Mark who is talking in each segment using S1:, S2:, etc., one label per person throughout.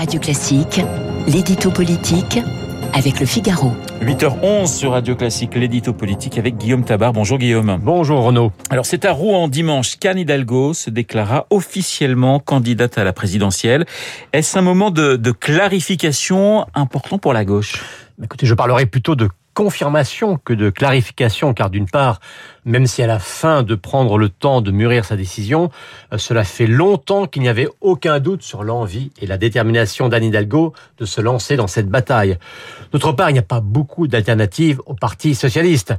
S1: Radio Classique, l'édito politique avec le Figaro.
S2: 8h11 sur Radio Classique, l'édito politique avec Guillaume Tabar. Bonjour Guillaume.
S3: Bonjour Renaud.
S2: Alors c'est à Rouen dimanche qu'Anne Hidalgo se déclara officiellement candidate à la présidentielle. Est-ce un moment de, de clarification important pour la gauche?
S3: Écoutez, je parlerai plutôt de confirmation que de clarification, car d'une part, même si elle a faim de prendre le temps de mûrir sa décision, euh, cela fait longtemps qu'il n'y avait aucun doute sur l'envie et la détermination d'Anne Hidalgo de se lancer dans cette bataille. D'autre part, il n'y a pas beaucoup d'alternatives au Parti socialiste.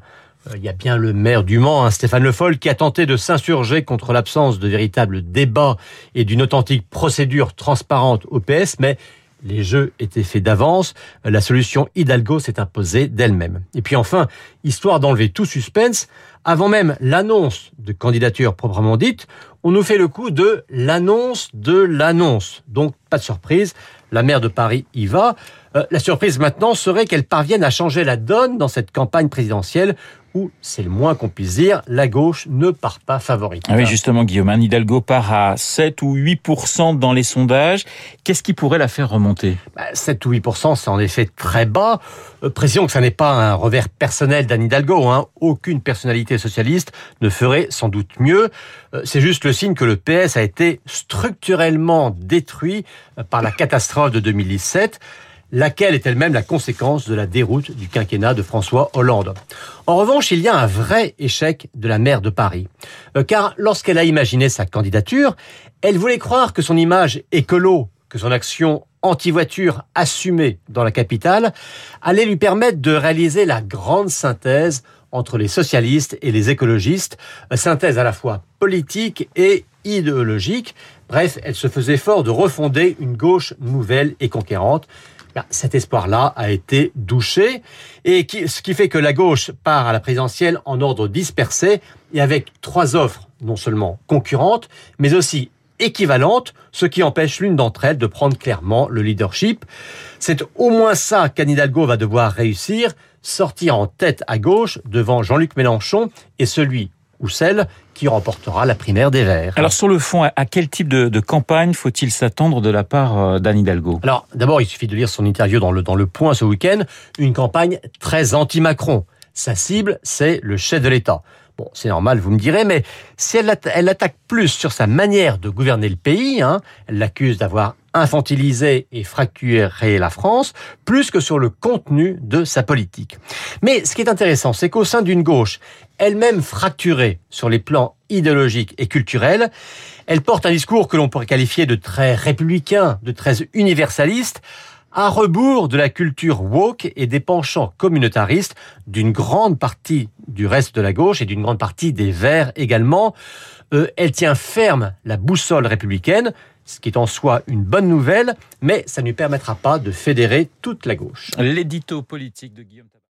S3: Euh, il y a bien le maire du Mans, hein, Stéphane Le Foll, qui a tenté de s'insurger contre l'absence de véritable débat et d'une authentique procédure transparente au PS, mais les jeux étaient faits d'avance, la solution Hidalgo s'est imposée d'elle-même. Et puis enfin, histoire d'enlever tout suspense, avant même l'annonce de candidature proprement dite, on nous fait le coup de l'annonce de l'annonce. Donc pas de surprise, la maire de Paris y va. Euh, la surprise maintenant serait qu'elle parvienne à changer la donne dans cette campagne présidentielle où, c'est le moins qu'on puisse dire, la gauche ne part pas favorite.
S2: Ah oui, justement, Guillaume, Anne Hidalgo part à 7 ou 8% dans les sondages. Qu'est-ce qui pourrait la faire remonter?
S3: 7 bah, ou 8%, c'est en effet très bas. Euh, précisons que ça n'est pas un revers personnel d'Anne Hidalgo. Hein. Aucune personnalité socialiste ne ferait sans doute mieux. Euh, c'est juste le signe que le PS a été structurellement détruit euh, par la catastrophe de 2017 laquelle est elle-même la conséquence de la déroute du quinquennat de François Hollande. En revanche, il y a un vrai échec de la maire de Paris, euh, car lorsqu'elle a imaginé sa candidature, elle voulait croire que son image écolo, que son action anti-voiture assumée dans la capitale, allait lui permettre de réaliser la grande synthèse entre les socialistes et les écologistes, synthèse à la fois politique et idéologique. Bref, elle se faisait fort de refonder une gauche nouvelle et conquérante. Cet espoir-là a été douché, et ce qui fait que la gauche part à la présidentielle en ordre dispersé et avec trois offres non seulement concurrentes, mais aussi équivalentes, ce qui empêche l'une d'entre elles de prendre clairement le leadership. C'est au moins ça qu'Anne Hidalgo va devoir réussir, sortir en tête à gauche devant Jean-Luc Mélenchon et celui ou celle qui remportera la primaire des Verts.
S2: Alors sur le fond, à quel type de, campagne faut-il s'attendre de la part euh, d'Anne Hidalgo?
S3: Alors d'abord, il suffit de lire son interview dans le, dans le Point ce week-end, une campagne très anti-Macron. Sa cible, c'est le chef de l'État. Bon, c'est normal, vous me direz, mais si elle, elle attaque plus sur sa manière de gouverner le pays, hein, elle l'accuse d'avoir infantilisé et fracturé la France, plus que sur le contenu de sa politique. Mais ce qui est intéressant, c'est qu'au sein d'une gauche, elle-même fracturée sur les plans idéologiques et culturels, elle porte un discours que l'on pourrait qualifier de très républicain, de très universaliste, à rebours de la culture woke et des penchants communautaristes d'une grande partie du reste de la gauche et d'une grande partie des Verts également. Euh, elle tient ferme la boussole républicaine, ce qui est en soi une bonne nouvelle, mais ça ne lui permettra pas de fédérer toute la gauche.